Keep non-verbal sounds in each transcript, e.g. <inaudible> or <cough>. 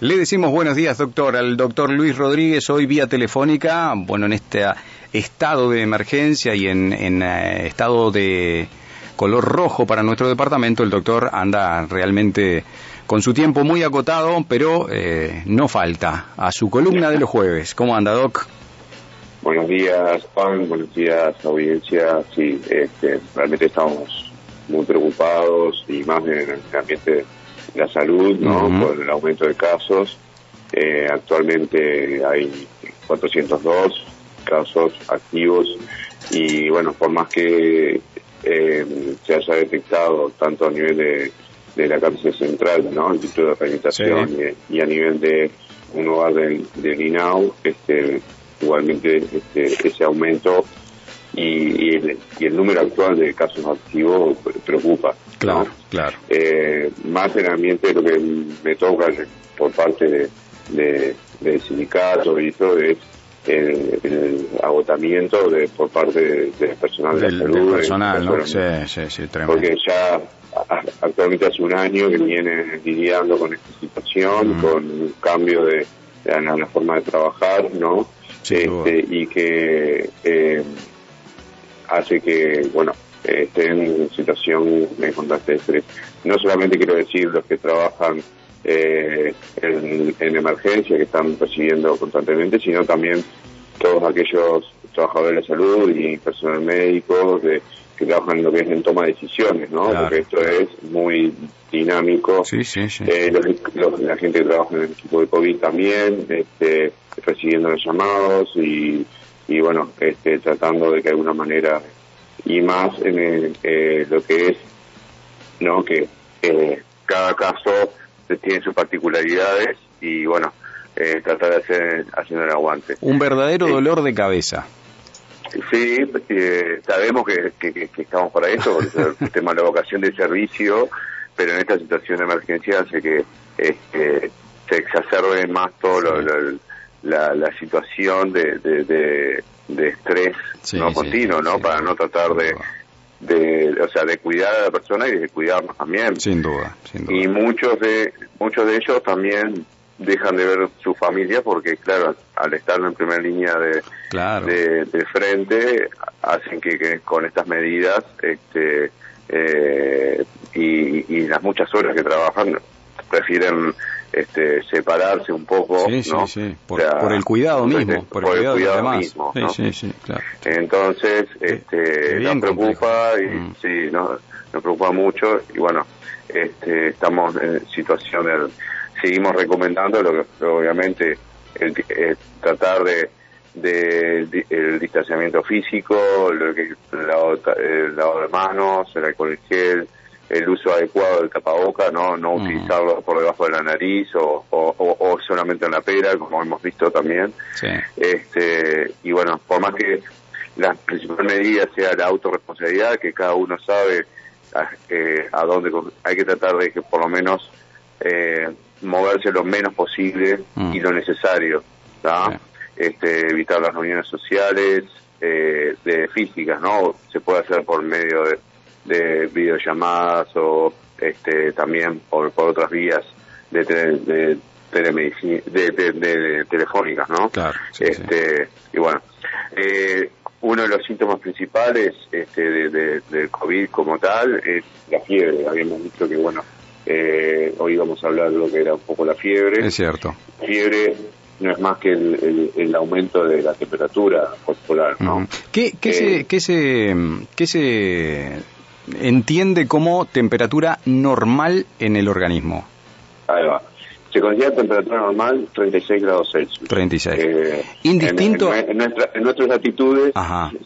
Le decimos buenos días, doctor, al doctor Luis Rodríguez, hoy vía telefónica, bueno, en este estado de emergencia y en, eh, estado de color rojo para nuestro departamento, el doctor anda realmente con su tiempo muy acotado, pero eh, no falta a su columna de los jueves. ¿Cómo anda, doc? Buenos días, Juan, buenos días, audiencia. Sí, este, realmente estamos muy preocupados y más en el ambiente la salud, ¿no? Por el aumento de casos. Eh, actualmente hay 402 casos activos y bueno, por más que eh, se haya detectado tanto a nivel de, la cárcel central, ¿no? El Instituto de Rehabilitación y, a nivel de un hogar del, del INAU, este, igualmente este, ese aumento y, el, número actual de casos activos preocupa. Claro, claro. Eh, más en el ambiente lo que me toca por parte de, de, del sindicato y todo es el, agotamiento de por parte del personal de la salud. Del personal, ¿no? Sí, sí, sí, tremendo. Porque ya actualmente hace un año que viene lidiando con esta situación, mm. con un cambio de, la, forma de trabajar, ¿no? Este, y que eh, hace que, bueno, estén en situación de constante estrés. No solamente quiero decir los que trabajan eh, en, emergencia, que están recibiendo constantemente, sino también todos aquellos trabajadores de salud y personal médico que trabajan en lo que es en toma de decisiones, ¿no? Porque esto es muy dinámico. Sí, sí, sí. Eh, la gente que trabaja en el equipo de COVID también, este, recibiendo los llamados y y bueno, este, tratando de que de alguna manera, y más en eh, lo que es, ¿no? Que eh, cada caso tiene sus particularidades y bueno, eh, tratar de hacer haciendo el aguante. Un verdadero dolor de cabeza. Sí, sabemos que, que, estamos para eso, el <laughs> tema de la vocación de servicio, pero en esta situación de emergencia hace que este, se exacerbe más todo lo, la, la situación de, de, de, estrés no continuo, ¿no? Para no tratar de, de, o sea, de cuidar a la persona y de cuidarnos también. Sin duda, sin duda. Y muchos de, muchos de ellos también dejan de ver su familia porque, claro, al estar en primera línea de, de, frente, hacen que, con estas medidas este, eh, y, y las muchas horas que trabajan, prefieren este, separarse un poco, ¿no? Por, el cuidado mismo, por, el cuidado, mismo, Entonces, este, nos preocupa y mm. sí, nos, preocupa mucho y bueno, este, estamos en situaciones, seguimos recomendando lo que obviamente el, tratar de de, el distanciamiento físico, lo que el lavado, el lavado de manos, el alcohol gel, el uso adecuado del tapaboca, no no mm. utilizarlo por debajo de la nariz o, o, solamente en la pera, como hemos visto también. Este, y bueno, por más que la principal medida sea la autorresponsabilidad, que cada uno sabe a, eh, a dónde hay que tratar de que por lo menos eh, moverse lo menos posible y mm. lo necesario, este, evitar las reuniones sociales, eh, de físicas, ¿no? Se puede hacer por medio de de videollamadas o este, también por, por otras vías de, de telemedicina, de, telefónicas, ¿no? Claro, este, Y bueno, eh, uno de los síntomas principales este, de, del COVID como tal es la fiebre. Habíamos dicho que, bueno, eh, hoy vamos a hablar de lo que era un poco la fiebre. Es cierto. Fiebre no es más que el, el, aumento de la temperatura corporal, ¿no? ¿Qué, qué, se, eh, qué, se, qué se entiende como temperatura normal en el organismo? Ahí va. Se considera temperatura normal 36 grados Celsius. 36. Eh, Indistinto. En, nuestras latitudes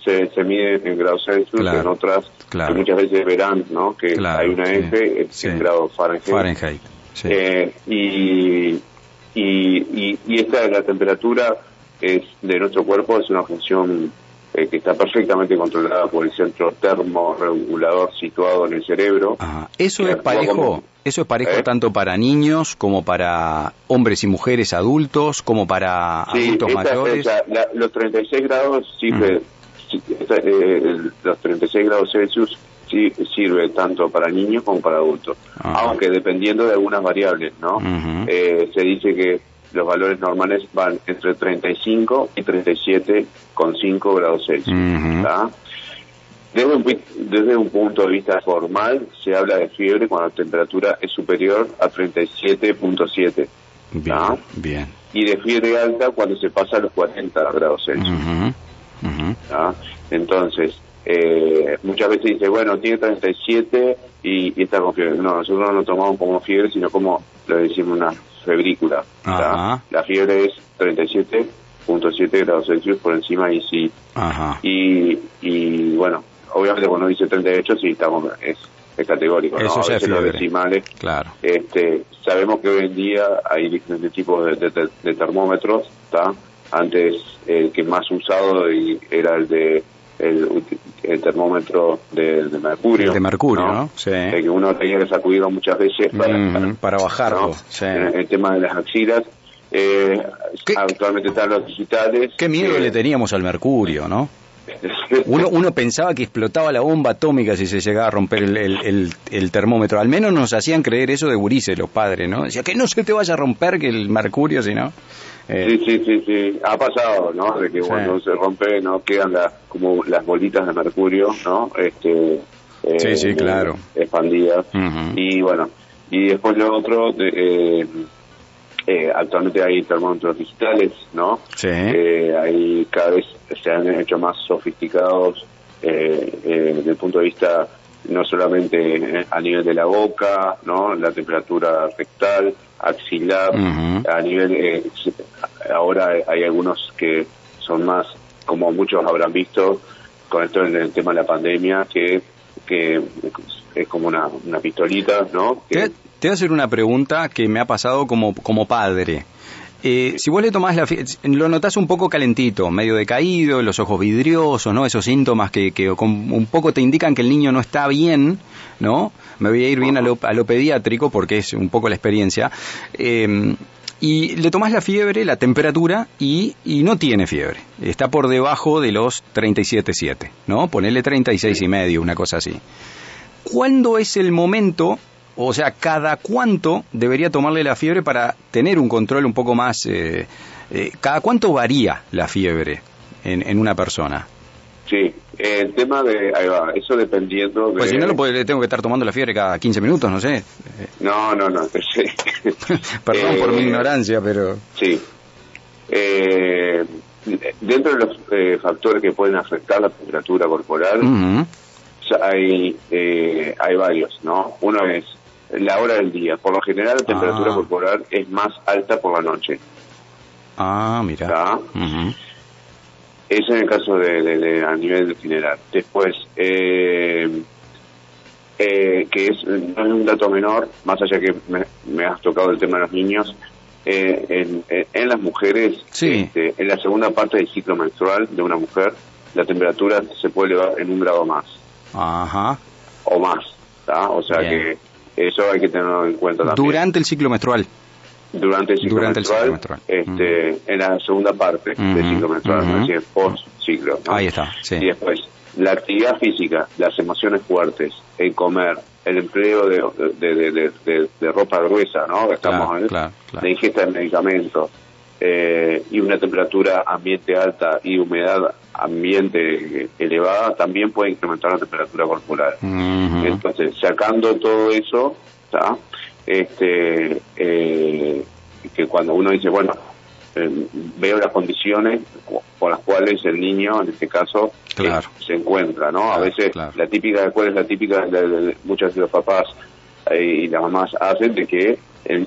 se, se, mide en grados Celsius, en otras que muchas veces verán ¿no? que hay una F en grados Fahrenheit. Fahrenheit. Eh, y, y, y, esta la temperatura es de nuestro cuerpo es una función eh, que está perfectamente controlada por el centro termorregulador situado en el cerebro. Eso es parejo, eso es parejo ¿Eh? tanto para niños como para hombres y mujeres adultos, como para adultos mayores. los 36 grados, sí, mm. eh, los 36 grados Celsius sirve tanto para niños como para adultos, aunque dependiendo de algunas variables, ¿no? Eh, se dice que los valores normales van entre 35 y 37,5 grados Celsius. Desde un, desde un punto de vista formal, se habla de fiebre cuando la temperatura es superior a 37.7. Bien, bien. Y de fiebre alta cuando se pasa a los 40 grados Celsius. Entonces, eh, muchas veces dice, bueno, tiene 37 y, y está con fiebre. No, nosotros no lo tomamos como fiebre, sino como lo decimos una febrícula. La fiebre es 37.7 grados Celsius por encima y sí. Y, y bueno, obviamente cuando dice 38 sí estamos, es, es categórico. Eso ¿no? A los decimales. Claro. Este, sabemos que hoy en día hay diferentes tipos de, de termómetros, ¿está? Antes el que más usado era el de el, termómetro de, mercurio. de mercurio, ¿no? Sí. que uno tenía que sacudirlo muchas veces para, para, bajarlo. El, tema de las axilas. Eh, actualmente están los digitales. Qué miedo le teníamos al mercurio, ¿no? Uno, uno pensaba que explotaba la bomba atómica si se llegaba a romper el, el, el, termómetro. Al menos nos hacían creer eso de gurises los padres, ¿no? Decía que no se te vaya a romper que el mercurio, si no. Eh, sí, sí, sí, sí. Ha pasado, ¿no? De que cuando se rompe, ¿no? Quedan las, como las bolitas de mercurio, ¿no? Este, eh, sí, sí, claro. Expandidas. Y bueno, y después lo otro, de, eh, actualmente hay termómetros digitales, ¿no? Sí. hay cada vez se han hecho más sofisticados desde el punto de vista no solamente a nivel de la boca, ¿no? La temperatura rectal, axilar, a nivel, eh, ahora hay algunos que son más, como muchos habrán visto, con esto en el tema de la pandemia, que, que es como una, una pistolita, ¿no? te, te voy a hacer una pregunta que me ha pasado como, como padre. Eh, si vos le tomás la lo notás un poco calentito, medio decaído, los ojos vidriosos, ¿no? Esos síntomas que, que un poco te indican que el niño no está bien, ¿no? Me voy a ir bien a lo, pediátrico porque es un poco la experiencia. Eh, y le tomás la fiebre, la temperatura y, y, no tiene fiebre. Está por debajo de los 37,7, ¿no? Ponele 36 y medio, una cosa así. ¿Cuándo es el momento o sea, ¿cada cuánto debería tomarle la fiebre para tener un control un poco más... Eh, eh, ¿Cada cuánto varía la fiebre en, en una persona? Sí, el tema de... Ahí va, eso dependiendo de... Pues si no, lo puede, tengo que estar tomando la fiebre cada 15 minutos, no sé. No, no, no, sí. <laughs> Perdón por mi eh, ignorancia, pero... Sí. dentro de los factores que pueden afectar la temperatura corporal, hay, hay varios, ¿no? Uno es la hora del día. Por lo general, la temperatura ah. corporal es más alta por la noche. Ah, mira. Eso en el caso de, a nivel general. Después, eh, eh, que es, no es un dato menor, más allá que me, has tocado el tema de los niños, eh, en, en, las mujeres, este, en la segunda parte del ciclo menstrual de una mujer, la temperatura se puede elevar en un grado más. Ajá. O más. O sea que eso hay que tenerlo en cuenta también. Durante el ciclo menstrual. Durante el ciclo menstrual. Este, En la segunda parte del ciclo menstrual, es post ciclo. Ahí está. Y después, la actividad física, las emociones fuertes, el comer, el empleo de, de, de, ropa gruesa, ¿no? Estamos en la ingesta de medicamentos, eh, y una temperatura ambiente alta y humedad ambiente elevada también puede incrementar la temperatura corporal. Entonces, sacando todo eso, este eh, que cuando uno dice, bueno, eh, veo las condiciones por las cuales el niño, en este caso, se encuentra, ¿no? a veces la típica, ¿cuál es la típica de, muchos de los papás y las mamás hacen de que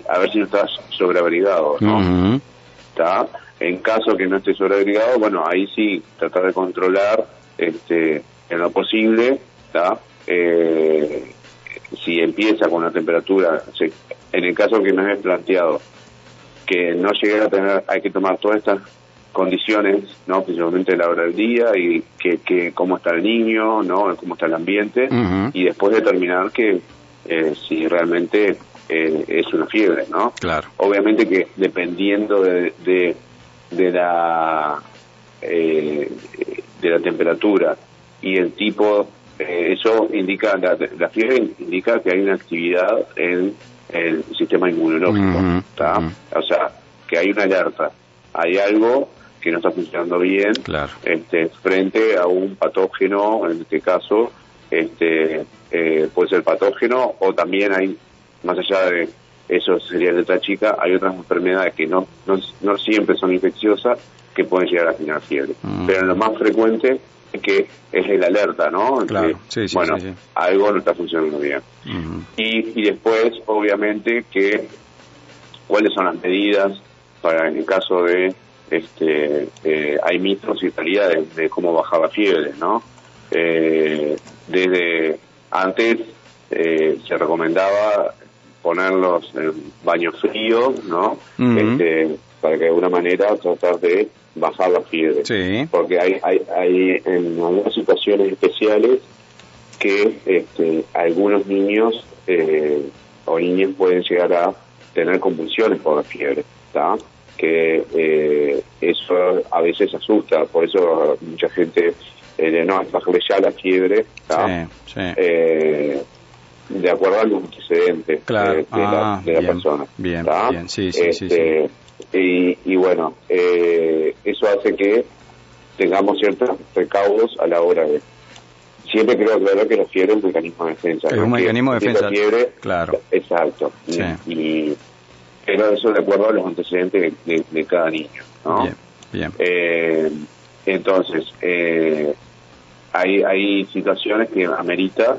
a ver si no estás sobreabrigado, ¿no? En caso que no esté sobreagregado, bueno, ahí sí tratar de controlar este, en lo posible, eh, si empieza con una temperatura, en el caso que nos es planteado, que no llegue a tener, hay que tomar todas estas condiciones, ¿no? principalmente la hora del día y que, que cómo está el niño, ¿no? cómo está el ambiente, y después determinar que eh, si realmente eh, es una fiebre, ¿no? Claro. Obviamente que dependiendo de, de, la eh, de la temperatura y el tipo eh, eso indica, la, la, fiebre indica que hay una actividad en el sistema inmunológico, o sea, que hay una alerta, hay algo que no está funcionando bien este, frente a un patógeno, en este caso, este, eh, puede ser patógeno o también hay, más allá de eso sería letra chica, hay otras enfermedades que no, no, siempre son infecciosas que pueden llegar a generar fiebre. Mm. Pero lo más frecuente que es el alerta, ¿no? Claro, bueno, algo no está funcionando bien. y, y después, obviamente, que cuáles son las medidas para en el caso de este eh, hay mitos y realidades de cómo bajar la fiebre, ¿no? Eh, desde antes eh, se recomendaba ponerlos en baño frío, ¿no? este, para que de alguna manera tratar de bajar la fiebre. Porque hay, hay, hay en algunas situaciones especiales que este, algunos niños eh, o niñas pueden llegar a tener convulsiones por la fiebre, ¿está? que eh, eso a veces asusta, por eso mucha gente eh, no, bajarle ya la fiebre, eh, de acuerdo a los antecedentes de, la, ah, persona. Bien, bien, sí, sí, sí, este, Y, y, bueno, eh, eso hace que tengamos ciertos recaudos a la hora de... Siempre creo aclarar que la fiebre es un mecanismo de defensa. Es un mecanismo de defensa. Fiebre, claro. Exacto. Y, pero eso de acuerdo a los antecedentes de, cada niño, ¿no? Bien, bien. Eh, entonces, eh, hay, hay situaciones que amerita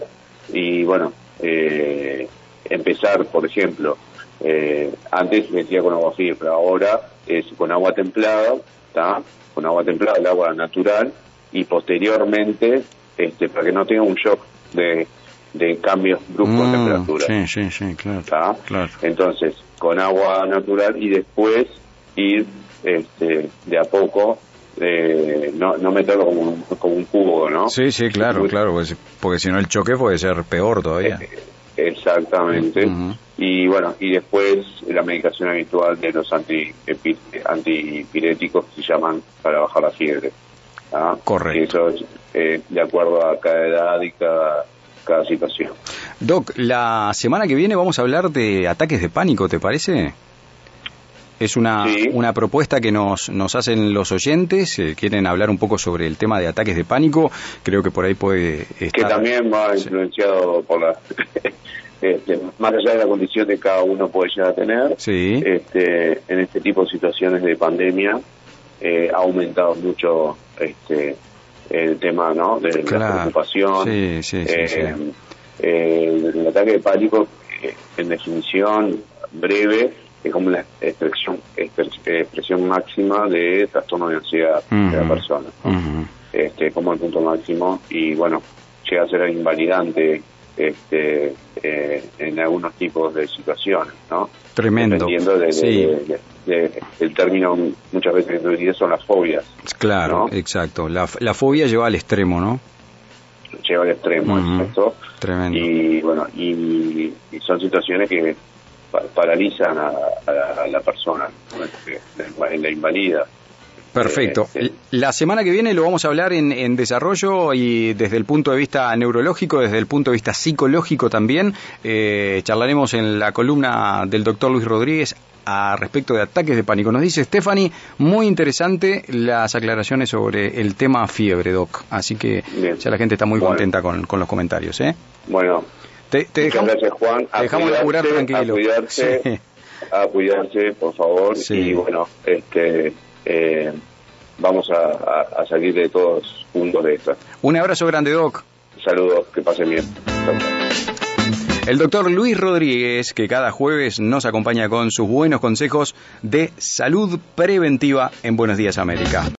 y bueno, eh, empezar, por ejemplo, eh, antes metía con agua fría, pero ahora es con agua templada, ¿está? Con agua templada, el agua natural, y posteriormente, este, para que no tenga un shock de, de cambios bruscos de mm, temperatura. Sí, sí, sí, claro, claro. Entonces, con agua natural y después ir este, de a poco eh, no, no meterlo como un, como un cubo, ¿no? Sí, sí, claro, claro, pues, porque si no el choque puede ser peor todavía. Eh, exactamente. Y bueno, y después la medicación habitual de los anti, antipiréticos que se llaman para bajar la fiebre. ¿ah? Correcto. eso es eh, de acuerdo a cada edad y cada, cada situación. Doc, la semana que viene vamos a hablar de ataques de pánico, ¿te parece? Es una, una propuesta que nos, nos hacen los oyentes, eh, quieren hablar un poco sobre el tema de ataques de pánico, creo que por ahí puede estar... Que también va influenciado por la... <laughs> Este, más allá de la condición que cada uno puede llegar a tener, este, en este tipo de situaciones de pandemia eh, ha aumentado mucho este, el tema ¿no? de la preocupación. Eh, el ataque de pánico, en definición breve, es como la expresión, expresión máxima de trastorno de ansiedad de la persona. este, como el punto máximo y bueno, llega a ser invalidante este, eh, en algunos tipos de situaciones, ¿no? Tremendo. Dependiendo de, el término muchas veces que son las fobias. Claro, exacto. La, la fobia lleva al extremo, ¿no? Lleva al extremo, exacto. Tremendo. Y bueno, y son situaciones que paralizan a, la persona, en la invalida. Perfecto. Eh, la semana que viene lo vamos a hablar en, desarrollo y desde el punto de vista neurológico, desde el punto de vista psicológico también. Eh, charlaremos en la columna del doctor Luis Rodríguez a respecto de ataques de pánico. Nos dice Stephanie, muy interesante las aclaraciones sobre el tema fiebre, Doc. Así que ya la gente está muy contenta con, los comentarios. ¿eh? Bueno, te, dejamos, gracias, Juan. A dejamos laburar tranquilo. A cuidarse, a cuidarse, por favor. Y bueno, este, eh, vamos a, salir de todos juntos de esta. Un abrazo grande, Doc. Saludos, que pasen bien. El doctor Luis Rodríguez, que cada jueves nos acompaña con sus buenos consejos de salud preventiva en Buenos Días América.